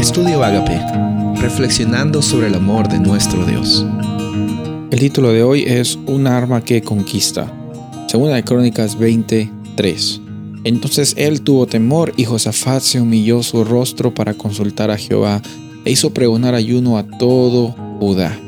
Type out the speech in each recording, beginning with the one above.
Estudio Agape, reflexionando sobre el amor de nuestro Dios. El título de hoy es Un arma que conquista. Segunda de Crónicas 23. Entonces él tuvo temor y Josafat se humilló su rostro para consultar a Jehová e hizo pregonar ayuno a todo Judá.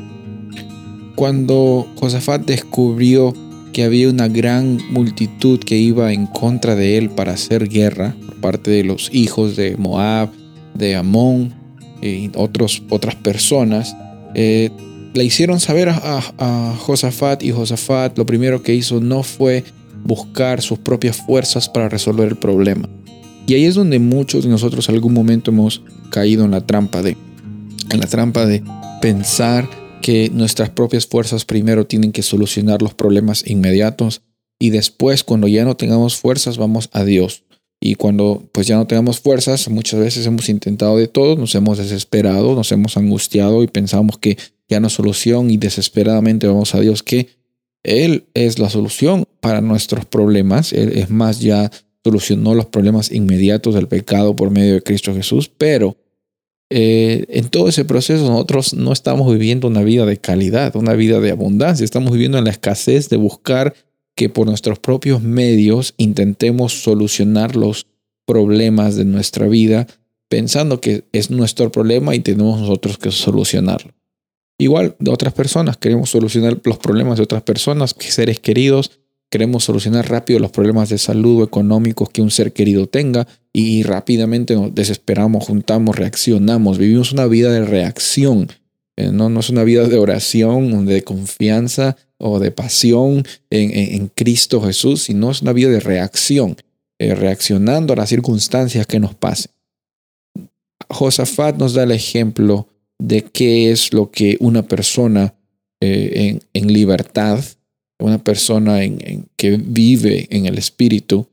Cuando Josafat descubrió que había una gran multitud que iba en contra de él para hacer guerra por parte de los hijos de Moab, de Amón y otros, otras personas, eh, le hicieron saber a, Josafat y Josafat lo primero que hizo no fue buscar sus propias fuerzas para resolver el problema. Y ahí es donde muchos de nosotros algún momento hemos caído en la trampa de, en la trampa de pensar que nuestras propias fuerzas primero tienen que solucionar los problemas inmediatos y después cuando ya no tengamos fuerzas vamos a Dios. Y cuando pues ya no tengamos fuerzas, muchas veces hemos intentado de todo, nos hemos desesperado, nos hemos angustiado y pensamos que ya no es solución y desesperadamente vamos a Dios que Él es la solución para nuestros problemas. Él es más, ya solucionó los problemas inmediatos del pecado por medio de Cristo Jesús, pero eh, en todo ese proceso nosotros no estamos viviendo una vida de calidad, una vida de abundancia, estamos viviendo en la escasez de buscar que por nuestros propios medios intentemos solucionar los problemas de nuestra vida pensando que es nuestro problema y tenemos nosotros que solucionarlo. Igual de otras personas, queremos solucionar los problemas de otras personas, seres queridos, queremos solucionar rápido los problemas de salud o económicos que un ser querido tenga y rápidamente nos desesperamos, juntamos, reaccionamos, vivimos una vida de reacción, eh, no, no es una vida de oración, de confianza o de pasión en, Cristo Jesús, sino es una vida de reacción, eh, reaccionando a las circunstancias que nos pasen. Josafat nos da el ejemplo de qué es lo que una persona eh, en, libertad, una persona en, que vive en el espíritu,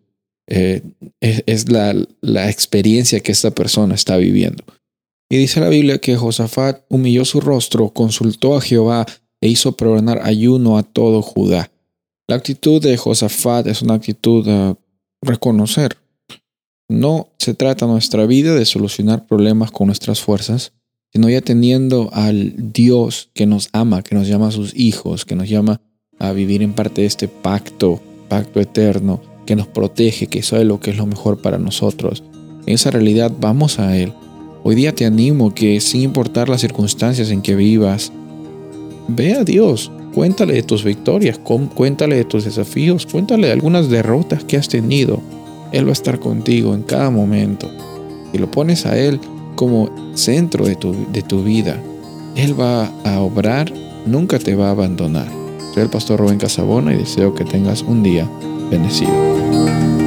eh, es, la, la, experiencia que esta persona está viviendo. Y dice la Biblia que Josafat humilló su rostro, consultó a Jehová e hizo programar ayuno a todo Judá. La actitud de Josafat es una actitud de reconocer. No se trata nuestra vida de solucionar problemas con nuestras fuerzas, sino ya teniendo al Dios que nos ama, que nos llama a sus hijos, que nos llama a vivir en parte de este pacto, pacto eterno, que nos protege, que sabe lo que es lo mejor para nosotros. En esa realidad vamos a Él. Hoy día te animo que sin importar las circunstancias en que vivas, ve a Dios, cuéntale de tus victorias, cuéntale de tus desafíos, cuéntale de algunas derrotas que has tenido. Él va a estar contigo en cada momento. Y lo pones a Él como centro de tu, de tu vida, Él va a obrar, nunca te va a abandonar. Soy el pastor Rubén Casabona y deseo que tengas un día bendecido.